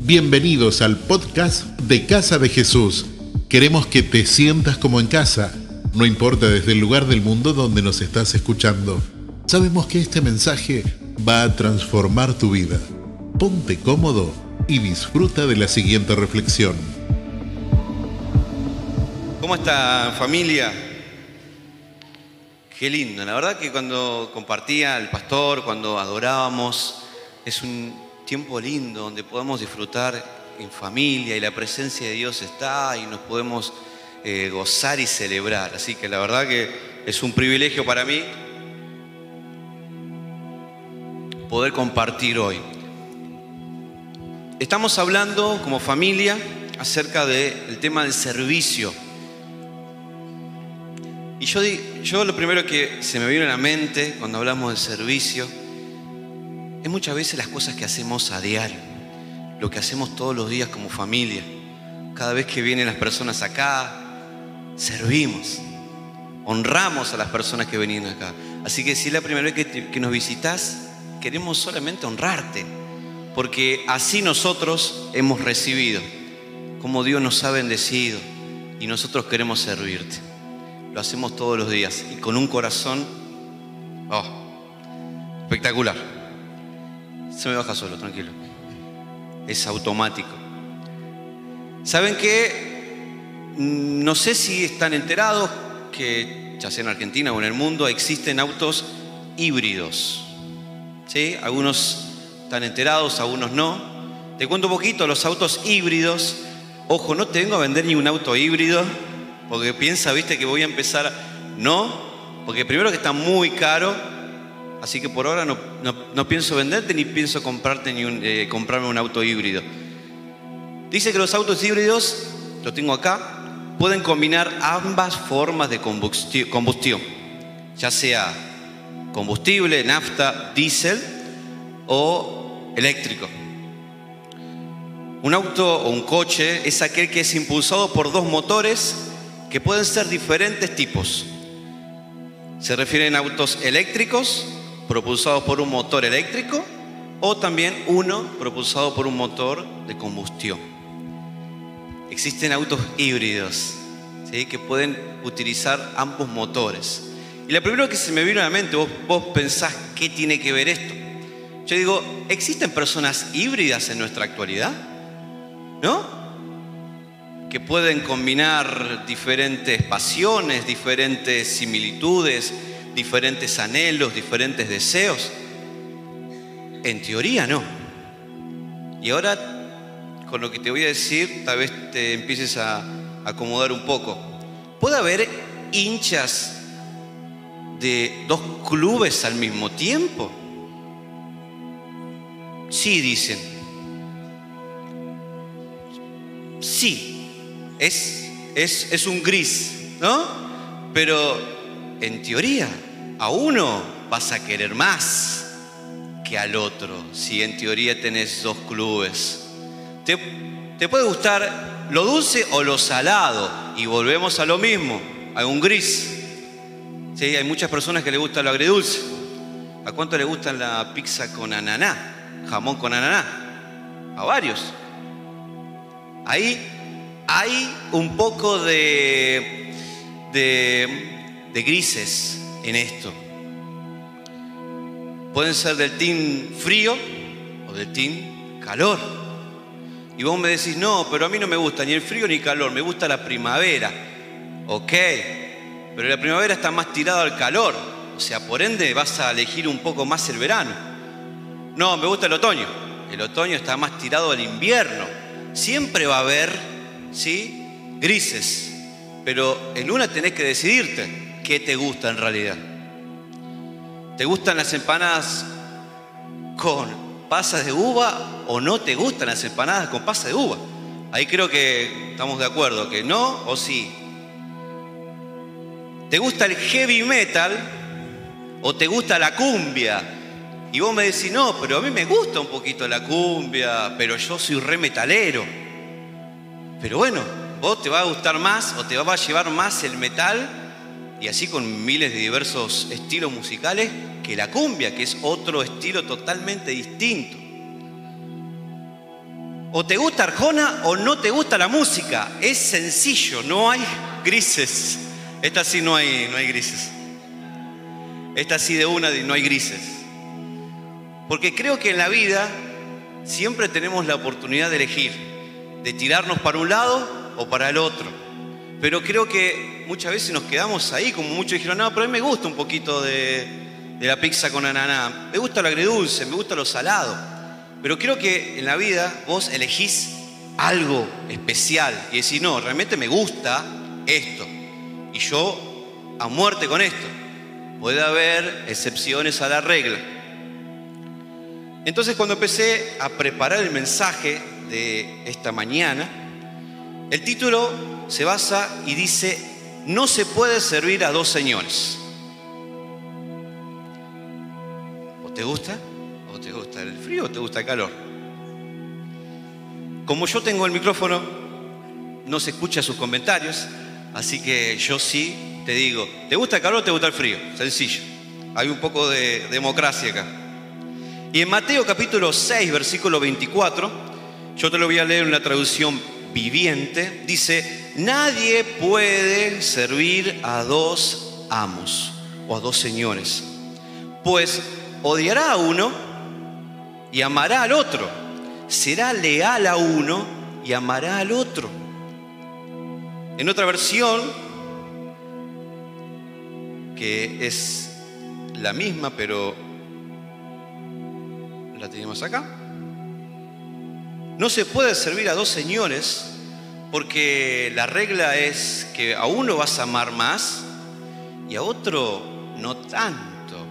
Bienvenidos al podcast de Casa de Jesús. Queremos que te sientas como en casa, no importa desde el lugar del mundo donde nos estás escuchando. Sabemos que este mensaje va a transformar tu vida. Ponte cómodo y disfruta de la siguiente reflexión. ¿Cómo está familia? Qué lindo, la verdad que cuando compartía el pastor, cuando adorábamos, es un tiempo lindo donde podemos disfrutar en familia y la presencia de Dios está y nos podemos eh, gozar y celebrar. Así que la verdad que es un privilegio para mí poder compartir hoy. Estamos hablando como familia acerca del tema del servicio. Y yo, yo lo primero que se me viene a la mente cuando hablamos del servicio es muchas veces las cosas que hacemos a diario, lo que hacemos todos los días como familia. Cada vez que vienen las personas acá, servimos, honramos a las personas que vienen acá. Así que si es la primera vez que, nos visitas, queremos solamente honrarte, porque así nosotros hemos recibido, como Dios nos ha bendecido y nosotros queremos servirte. Lo hacemos todos los días y con un corazón oh, espectacular. Se me baja solo, tranquilo. Es automático. ¿Saben qué? Mm, no sé si están enterados que, ya sea en Argentina o en el mundo, existen autos híbridos. ¿Sí? Algunos están enterados, algunos no. Te cuento un poquito, los autos híbridos. Ojo, no te vengo a vender ni un auto híbrido, porque piensa, viste, que voy a empezar. No, porque primero que está muy caro Así que por ahora no, pienso venderte ni pienso comprarte ni eh, comprarme un auto híbrido. Dice que los autos híbridos, lo tengo acá, pueden combinar ambas formas de combustión, ya sea combustible, nafta, diésel o eléctrico. Un auto o un coche es aquel que es impulsado por dos motores que pueden ser diferentes tipos. Se refieren a autos eléctricos propulsado por un motor eléctrico o también uno propulsado por un motor de combustión. Existen autos híbridos ¿sí? que pueden utilizar ambos motores. Y lo primero que se me vino a la mente, vos, vos pensás, ¿qué tiene que ver esto? Yo digo, ¿existen personas híbridas en nuestra actualidad? ¿No? Que pueden combinar diferentes pasiones, diferentes similitudes, diferentes anhelos, diferentes deseos? En teoría no. Y ahora, con lo que te voy a decir, tal vez te empieces a acomodar un poco. ¿Puede haber hinchas de dos clubes al mismo tiempo? Sí, dicen. Sí, es, es, es un gris, ¿no? Pero en teoría a uno vas a querer más que al otro, si en teoría tenés dos clubes. Te, puede gustar lo dulce o lo salado, y volvemos a lo mismo, a un gris. ¿Sí? Hay muchas personas que le gusta lo agridulce. ¿A cuánto le gusta la pizza con ananá? Jamón con ananá. A varios. Ahí hay un poco de, de grises en esto. Pueden ser del team frío o del team calor. Y vos me decís, no, pero a mí no me gusta ni el frío ni el calor, me gusta la primavera. Ok, pero la primavera está más tirada al calor, o sea, por ende vas a elegir un poco más el verano. No, me gusta el otoño. El otoño está más tirado al invierno. Siempre va a haber, ¿sí? Grises. Pero en una tenés que decidirte qué te gusta en realidad. ¿Te gustan las empanadas con pasas de uva o no te gustan las empanadas con pasas de uva? Ahí creo que estamos de acuerdo, que no o sí. ¿Te gusta el heavy metal o te gusta la cumbia? Y vos me decís, no, pero a mí me gusta un poquito la cumbia, pero yo soy re metalero. Pero bueno, vos te va a gustar más o te va a llevar más el metal y así con miles de diversos estilos musicales, que la cumbia, que es otro estilo totalmente distinto. O te gusta Arjona o no te gusta la música. Es sencillo, no hay grises. Esta sí no hay, no hay grises. Esta sí de una no hay grises. Porque creo que en la vida siempre tenemos la oportunidad de elegir, de tirarnos para un lado o para el otro. Pero creo que muchas veces nos quedamos ahí, como muchos dijeron, no, pero a mí me gusta un poquito de, la pizza con ananá, me gusta lo agridulce, me gusta lo salado. Pero creo que en la vida vos elegís algo especial y decís, no, realmente me gusta esto. Y yo a muerte con esto. Puede haber excepciones a la regla. Entonces cuando empecé a preparar el mensaje de esta mañana, el título se basa y dice, no se puede servir a dos señores. ¿O te gusta? te gusta el frío o te gusta el calor? Como yo tengo el micrófono, no se escucha sus comentarios, así que yo sí te digo, ¿te gusta el calor o te gusta el frío? Sencillo. Hay un poco de democracia acá. Y en Mateo capítulo 6, versículo 24, yo te lo voy a leer en la traducción viviente, dice, nadie puede servir a dos amos o a dos señores, pues odiará a uno y amará al otro. Será leal a uno y amará al otro. En otra versión, que es la misma, pero la tenemos acá. No se puede servir a dos señores porque la regla es que a uno vas a amar más y a otro no tanto.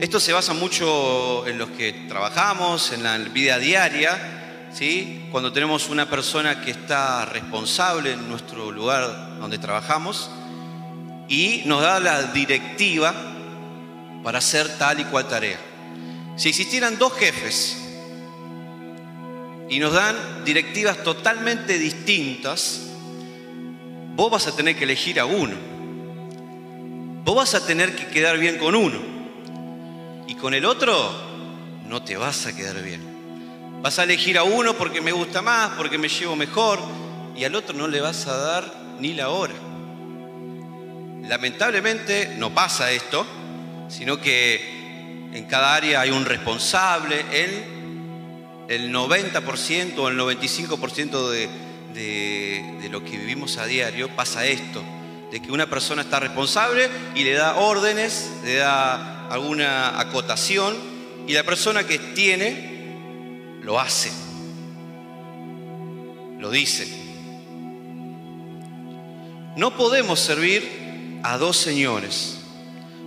Esto se basa mucho en los que trabajamos, en la vida diaria, ¿sí? cuando tenemos una persona que está responsable en nuestro lugar donde trabajamos y nos da la directiva para hacer tal y cual tarea. Si existieran dos jefes y nos dan directivas totalmente distintas, vos vas a tener que elegir a uno. Vos vas a tener que quedar bien con uno. Y con el otro no te vas a quedar bien. Vas a elegir a uno porque me gusta más, porque me llevo mejor, y al otro no le vas a dar ni la hora. Lamentablemente no pasa esto, sino que en cada área hay un responsable. El, el 90% o el 95% de, lo que vivimos a diario pasa esto, de que una persona está responsable y le da órdenes, le da alguna acotación y la persona que tiene lo hace, lo dice. No podemos servir a dos señores,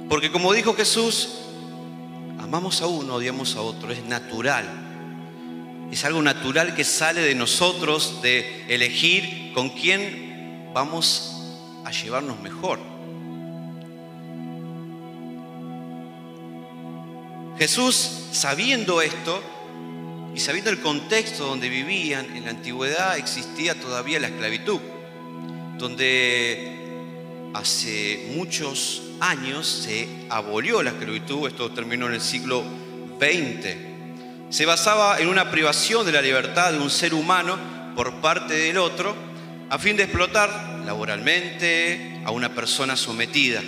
porque como dijo Jesús, amamos a uno, odiamos a otro, es natural. Es algo natural que sale de nosotros de elegir con quién vamos a llevarnos mejor. Jesús, sabiendo esto y sabiendo el contexto donde vivían, en la antigüedad existía todavía la esclavitud, donde hace muchos años se abolió la esclavitud, esto terminó en el siglo XX. Se basaba en una privación de la libertad de un ser humano por parte del otro, a fin de explotar laboralmente a una persona sometida.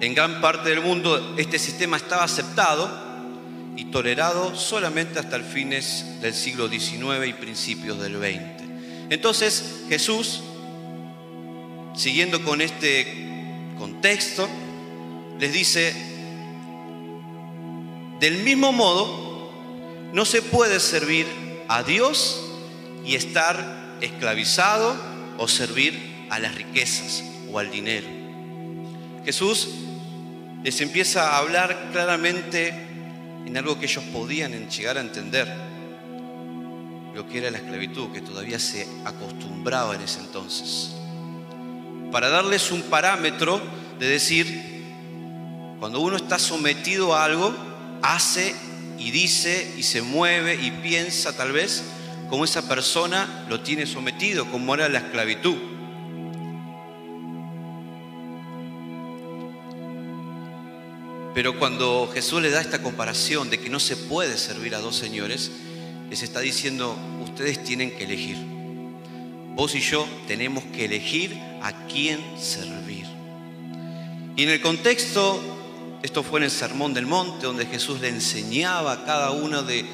En gran parte del mundo este sistema estaba aceptado y tolerado solamente hasta el fines del siglo XIX y principios del XX. Entonces Jesús, siguiendo con este contexto, les dice, del mismo modo, no se puede servir a Dios y estar esclavizado o servir a las riquezas o al dinero. Jesús les empieza a hablar claramente en algo que ellos podían llegar a entender, lo que era la esclavitud, que todavía se acostumbraba en ese entonces, para darles un parámetro de decir, cuando uno está sometido a algo, hace y dice y se mueve y piensa tal vez como esa persona lo tiene sometido, como era la esclavitud. Pero cuando Jesús le da esta comparación de que no se puede servir a dos señores, les está diciendo, ustedes tienen que elegir. Vos y yo tenemos que elegir a quién servir. Y en el contexto, esto fue en el Sermón del Monte, donde Jesús le enseñaba a cada uno de,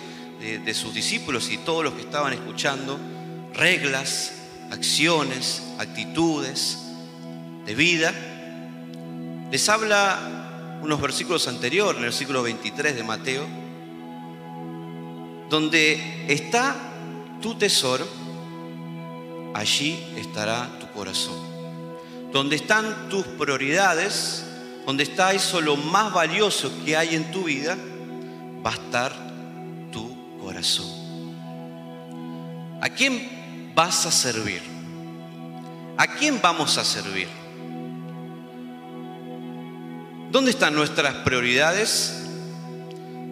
sus discípulos y todos los que estaban escuchando reglas, acciones, actitudes de vida. Les habla unos versículos anteriores, en el versículo 23 de Mateo, donde está tu tesoro, allí estará tu corazón. Donde están tus prioridades, donde está eso lo más valioso que hay en tu vida, va a estar tu corazón. ¿A quién vas a servir? ¿A quién vamos a servir? ¿Dónde están nuestras prioridades?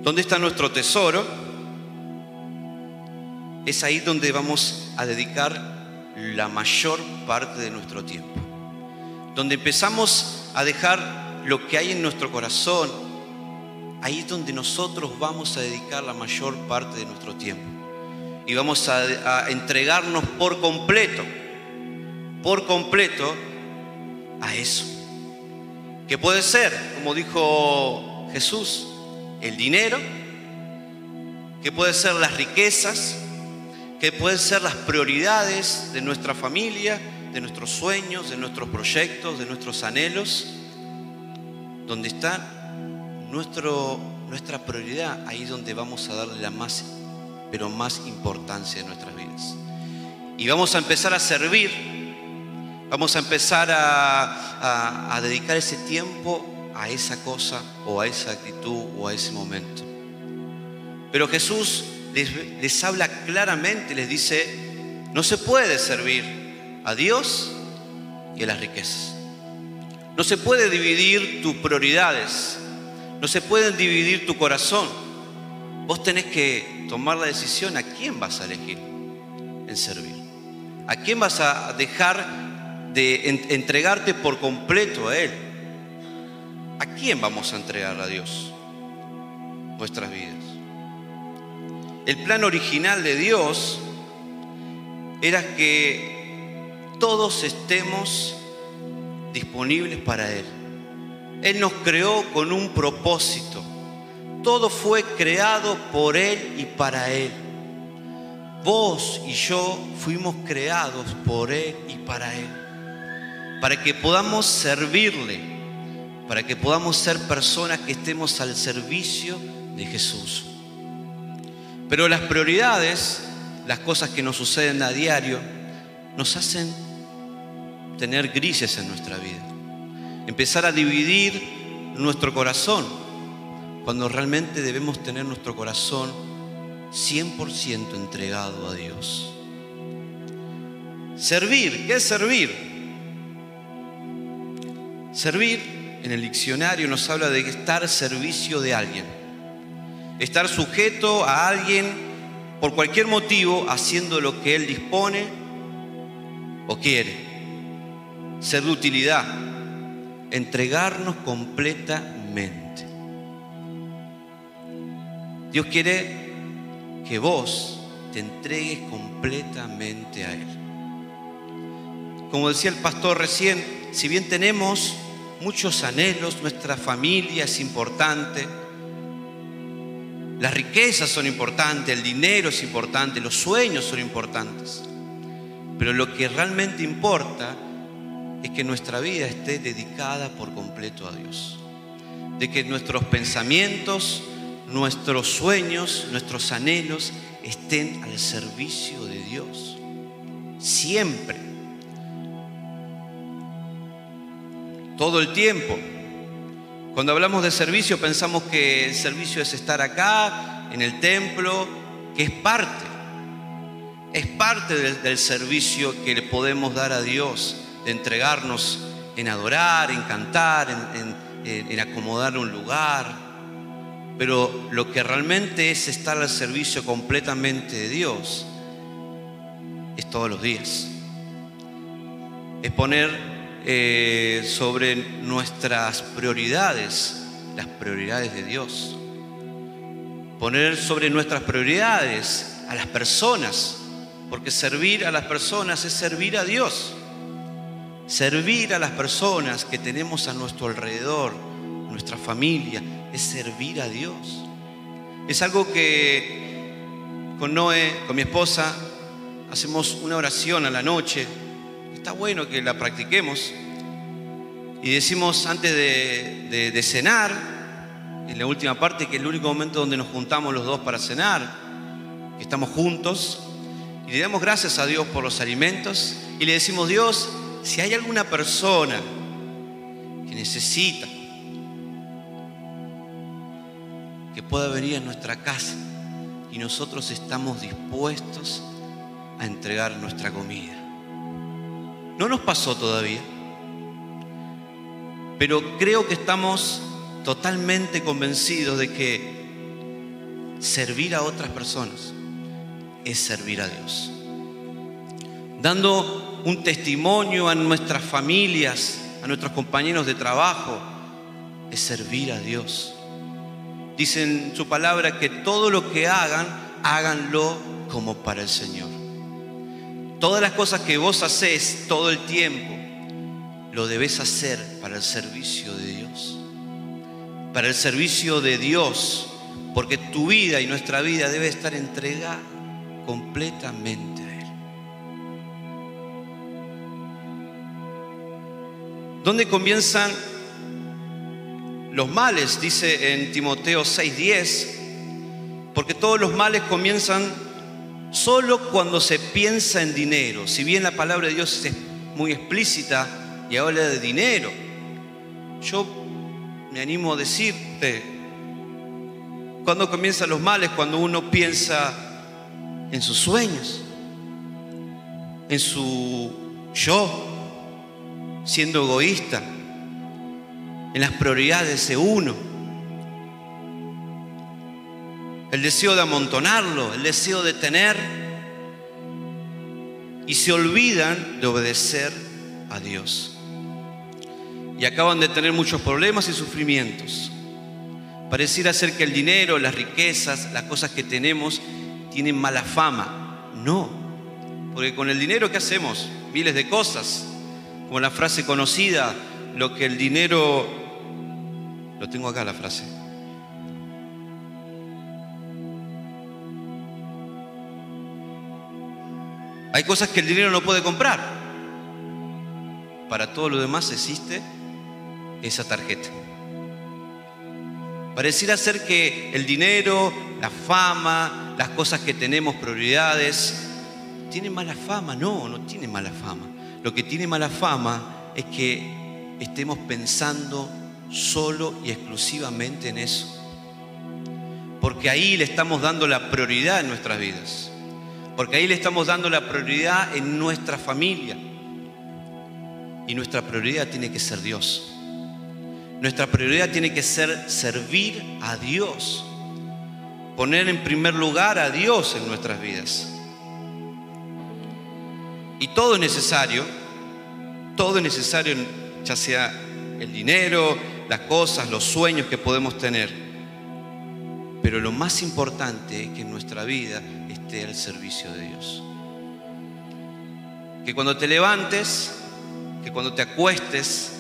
¿Dónde está nuestro tesoro? Es ahí donde vamos a dedicar la mayor parte de nuestro tiempo. Donde empezamos a dejar lo que hay en nuestro corazón, ahí es donde nosotros vamos a dedicar la mayor parte de nuestro tiempo. Y vamos a, entregarnos por completo, por completo a eso. Que puede ser, como dijo Jesús, el dinero, que puede ser las riquezas, que pueden ser las prioridades de nuestra familia, de nuestros sueños, de nuestros proyectos, de nuestros anhelos, donde está nuestra prioridad, ahí donde vamos a darle la más, pero más importancia de nuestras vidas. Y vamos a empezar a servir, vamos a empezar a dedicar ese tiempo a esa cosa o a esa actitud o a ese momento. Pero Jesús les, habla claramente, les dice, no se puede servir a Dios y a las riquezas. No se puede dividir tus prioridades, no se puede dividir tu corazón. Vos tenés que tomar la decisión a quién vas a elegir en servir. ¿A quién vas a dejar de entregarte por completo a Él? ¿A quién vamos a entregar a Dios nuestras vidas? El plan original de Dios era que todos estemos disponibles para Él. Él nos creó con un propósito. Todo fue creado por Él y para Él. Vos y yo fuimos creados por Él y para Él. Para que podamos servirle, para que podamos ser personas que estemos al servicio de Jesús. Pero las prioridades, las cosas que nos suceden a diario, nos hacen tener grises en nuestra vida. Empezar a dividir nuestro corazón, cuando realmente debemos tener nuestro corazón 100% entregado a Dios. Servir, ¿qué es servir? Servir en el diccionario nos habla de estar servicio de alguien estar sujeto a alguien por cualquier motivo haciendo lo que Él dispone o quiere. Ser de utilidad, entregarnos completamente. Dios quiere que vos te entregues completamente a Él. Como decía el pastor recién, si bien tenemos muchos anhelos, nuestra familia es importante, las riquezas son importantes, el dinero es importante, los sueños son importantes. Pero lo que realmente importa es que nuestra vida esté dedicada por completo a Dios. De que nuestros pensamientos, nuestros sueños, nuestros anhelos estén al servicio de Dios. Siempre. Todo el tiempo. Cuando hablamos de servicio pensamos que el servicio es estar acá, en el templo, que es parte, es parte del, servicio que le podemos dar a Dios, de entregarnos en adorar, en cantar, en, en acomodar un lugar. Pero lo que realmente es estar al servicio completamente de Dios es todos los días. Es poner eh, sobre nuestras prioridades, las prioridades de Dios. Poner sobre nuestras prioridades a a las personas, porque servir a las personas es servir a Dios. Servir a las personas que tenemos a nuestro alrededor, nuestra familia, es servir a Dios. Es algo que con Noé, con mi esposa, hacemos una oración a la noche. Está bueno que la practiquemos. Y decimos antes de, cenar, en la última parte, que es el único momento donde nos juntamos los dos para cenar, que estamos juntos, y le damos gracias a Dios por los alimentos, y le decimos, Dios, si hay alguna persona que necesita, que pueda venir a nuestra casa y nosotros estamos dispuestos a entregar nuestra comida. No nos pasó todavía, pero creo que estamos totalmente convencidos de que servir a otras personas es servir a Dios. Dando un testimonio a nuestras familias, a nuestros compañeros de trabajo, es servir a Dios. Dice en su palabra que todo lo que hagan, háganlo como para el Señor. Todas las cosas que vos haces todo el tiempo, lo debes hacer para el servicio de Dios. Para el servicio de Dios, porque tu vida y nuestra vida debe estar entregada completamente ¿Dónde comienzan los males? Dice en Timoteo 6:10, porque todos los males comienzan solo cuando se piensa en dinero. Si bien la palabra de Dios es muy explícita y habla de dinero, yo me animo a decirte, cuando comienzan los males? Cuando uno piensa en sus sueños, en su yo, siendo egoísta, en las prioridades de uno. El deseo de amontonarlo, el deseo de tener, y se olvidan de obedecer a Dios. Y acaban de tener muchos problemas y sufrimientos. Pareciera ser que el dinero, las riquezas, las cosas que tenemos, tienen mala fama. No, porque con el dinero ¿qué hacemos? Miles de cosas. Como la frase conocida, lo que el dinero... Lo tengo acá la frase. Hay cosas que el dinero no puede comprar. Para todo lo demás existe esa tarjeta. Pareciera ser que el dinero, la fama, las cosas que tenemos, prioridades, tienen mala fama. No, no tiene mala fama. Lo que tiene mala fama es que estemos pensando solo y exclusivamente en eso. Porque ahí le estamos dando la prioridad en nuestras vidas. Porque ahí le estamos dando la prioridad en nuestra familia. Y nuestra prioridad tiene que ser Dios. Nuestra prioridad tiene que ser servir a Dios. Poner en primer lugar a Dios en nuestras vidas. Y todo es necesario, todo es necesario, ya sea el dinero, las cosas, los sueños que podemos tener. Pero lo más importante es que en nuestra vida esté al servicio de Dios. Que cuando te levantes, que cuando te acuestes,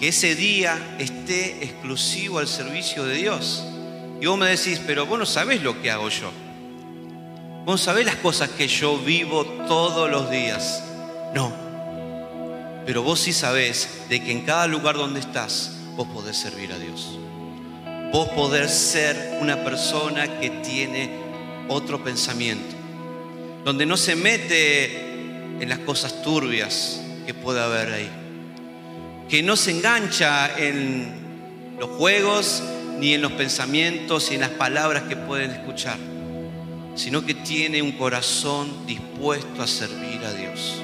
que ese día esté exclusivo al servicio de Dios. Y vos me decís, pero vos no sabés lo que hago yo. Vos sabés las cosas que yo vivo todos los días. No. Pero vos sí sabés de que en cada lugar donde estás, vos podés servir a Dios. Vos podés ser una persona que tiene otro pensamiento. Donde no se mete en las cosas turbias que pueda haber ahí. Que no se engancha en los juegos, ni en los pensamientos, ni en las palabras que pueden escuchar. Sino que tiene un corazón dispuesto a servir a Dios.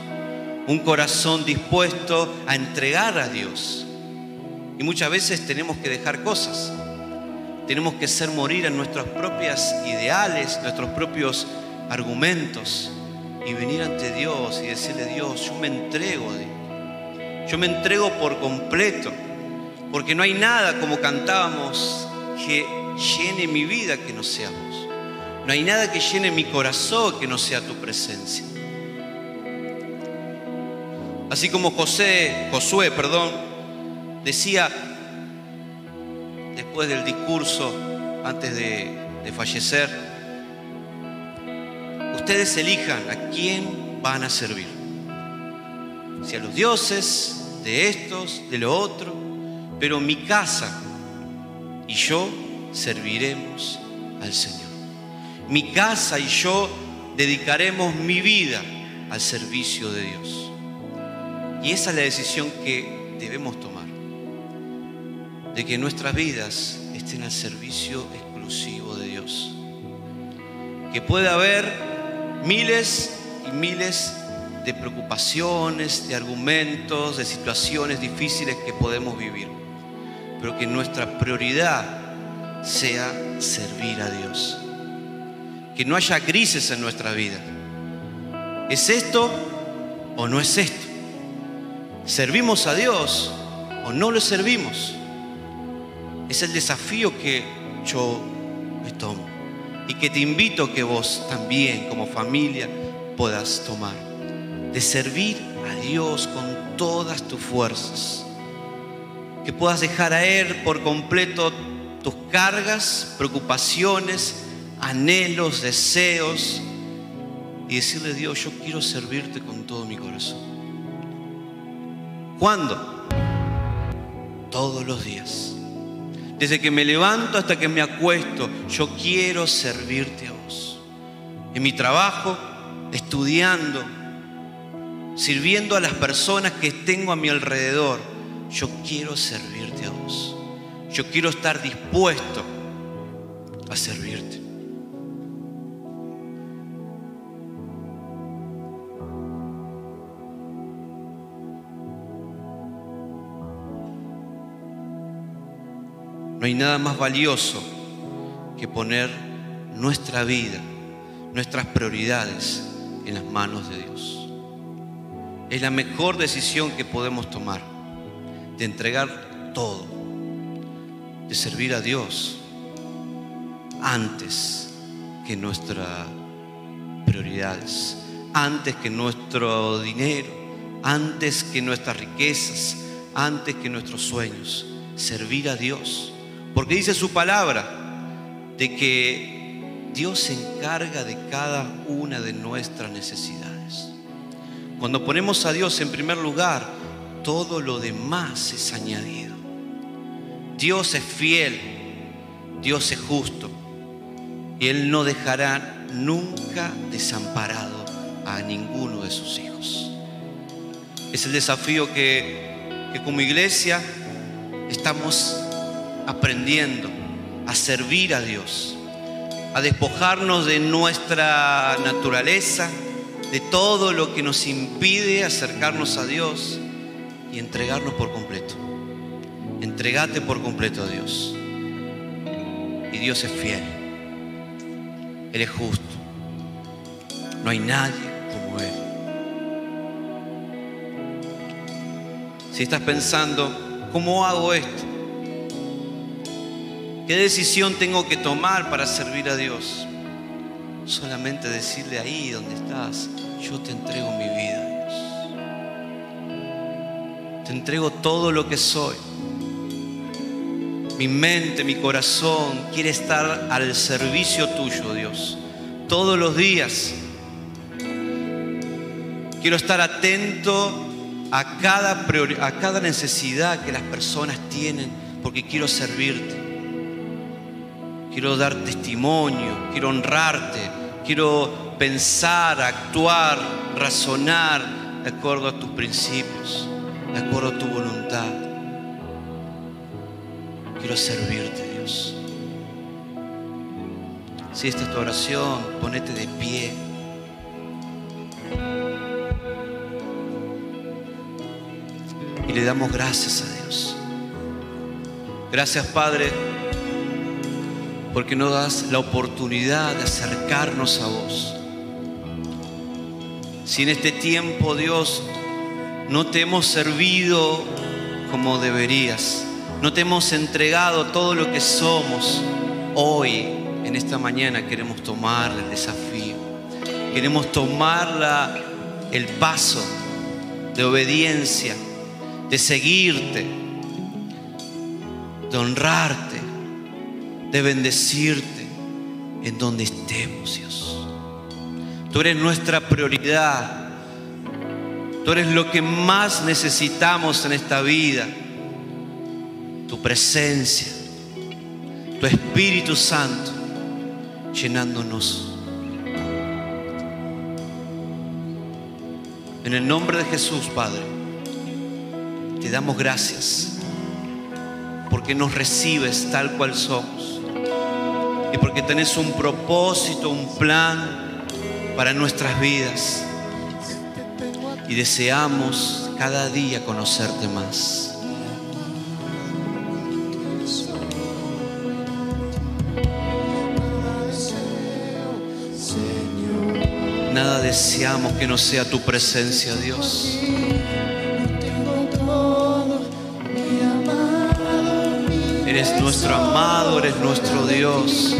Un corazón dispuesto a entregar a Dios. Y muchas veces tenemos que dejar cosas. Tenemos que ser morir en nuestros propios ideales, nuestros propios argumentos y venir ante Dios y decirle, Dios, yo me entrego, yo me entrego por completo, porque no hay nada como cantábamos que llene mi vida que no seamos. No hay nada que llene mi corazón que no sea tu presencia. Así como José, Josué, perdón, decía después del discurso antes de, de fallecer, ustedes elijan a quién van a servir. Si a los dioses, de estos, de lo otro, pero mi casa y yo serviremos al Señor. Mi casa y yo dedicaremos mi vida al servicio de Dios. Y esa es la decisión que debemos tomar, de que nuestras vidas estén al servicio exclusivo de Dios. Que pueda haber miles y miles de preocupaciones, de argumentos, de situaciones difíciles que podemos vivir, pero que nuestra prioridad sea servir a Dios. Que no haya crisis en nuestra vida. ¿Es esto o no es esto? ¿Servimos a Dios o no lo servimos? Es el desafío que yo me tomo y que te invito que vos también como familia puedas tomar. De servir a Dios con todas tus fuerzas. Que puedas dejar a Él por completo tus cargas, preocupaciones, anhelos, deseos y decirle Dios, yo quiero servirte con todo mi corazón. ¿Cuándo? Todos los días. Desde que me levanto hasta que me acuesto, yo quiero servirte a vos. En mi trabajo, estudiando, sirviendo a las personas que tengo a mi alrededor, yo quiero servirte a vos. Yo quiero estar dispuesto a servirte. Hay nada más valioso que poner nuestra vida, nuestras prioridades en las manos de Dios. Es la mejor decisión que podemos tomar, de entregar todo, de servir a Dios antes que nuestras prioridades, antes que nuestro dinero, antes que nuestras riquezas, antes que nuestros sueños, servir a Dios. Porque dice su palabra de que Dios se encarga de cada una de nuestras necesidades. Cuando ponemos a Dios en primer lugar, todo lo demás es añadido. Dios es fiel, Dios es justo y Él no dejará nunca desamparado a ninguno de sus hijos. Es el desafío que, que como iglesia estamos aprendiendo a servir a Dios, a despojarnos de nuestra naturaleza, de todo lo que nos impide acercarnos a Dios y entregarnos por completo. Entregate por completo a Dios. Y Dios es fiel. Él es justo. No hay nadie como Él. Si estás pensando, ¿cómo hago esto? ¿Qué decisión tengo que tomar para servir a Dios? Solamente decirle ahí donde estás, yo te entrego mi vida, Dios. Te entrego todo lo que soy. Mi mente, mi corazón quiere estar al servicio tuyo, Dios. Todos los días. Quiero estar atento a cada, a cada necesidad que las personas tienen porque quiero servirte quiero dar testimonio, quiero honrarte, quiero pensar, actuar, razonar de acuerdo a tus principios, de acuerdo a tu voluntad. Quiero servirte, Dios. Si esta es tu oración, ponete de pie. Y le damos gracias a Dios. Gracias, Padre porque no das la oportunidad de acercarnos a vos. Si en este tiempo, Dios, no te hemos servido como deberías, no te hemos entregado todo lo que somos, hoy en esta mañana queremos tomar el desafío. Queremos tomar la- el paso de obediencia, de seguirte, de honrarte, de bendecirte en donde estemos, Dios. Tú eres nuestra prioridad. Tú eres lo que más necesitamos en esta vida. Tu presencia, tu Espíritu Santo, llenándonos. En el nombre de Jesús, Padre, te damos gracias porque nos recibes tal cual somos y porque tenés un propósito, un plan para nuestras vidas y deseamos cada día conocerte más. Nada deseamos que no sea tu presencia, Dios. Eres nuestro amado, eres nuestro Dios,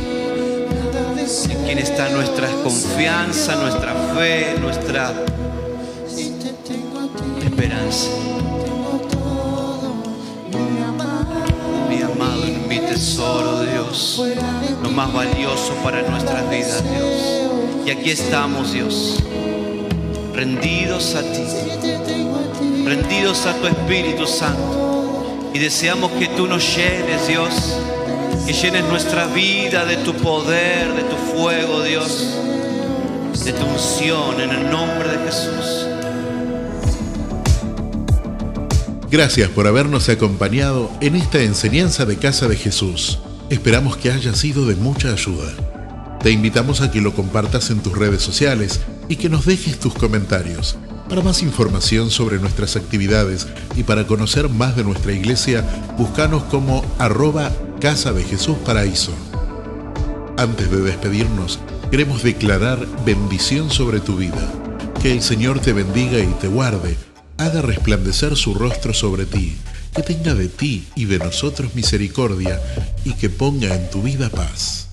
en quien está nuestra confianza, nuestra fe, nuestra esperanza. Mi amado mi tesoro, Dios, lo más valioso para nuestras vidas, Dios. Y aquí estamos, Dios, rendidos a ti, rendidos a tu Espíritu Santo. Y deseamos que tú nos llenes, Dios, que llenes nuestra vida de tu poder, de tu fuego, Dios, de tu unción, en el nombre de Jesús. Gracias por habernos acompañado en esta enseñanza de Casa de Jesús. Esperamos que haya sido de mucha ayuda. Te invitamos a que lo compartas en tus redes sociales y que nos dejes tus comentarios. Para más información sobre nuestras actividades y para conocer más de nuestra iglesia, búscanos como arroba Casa de Jesús Paraíso. Antes de despedirnos, queremos declarar bendición sobre tu vida. Que el Señor te bendiga y te guarde, haga resplandecer su rostro sobre ti, que tenga de ti y de nosotros misericordia y que ponga en tu vida paz.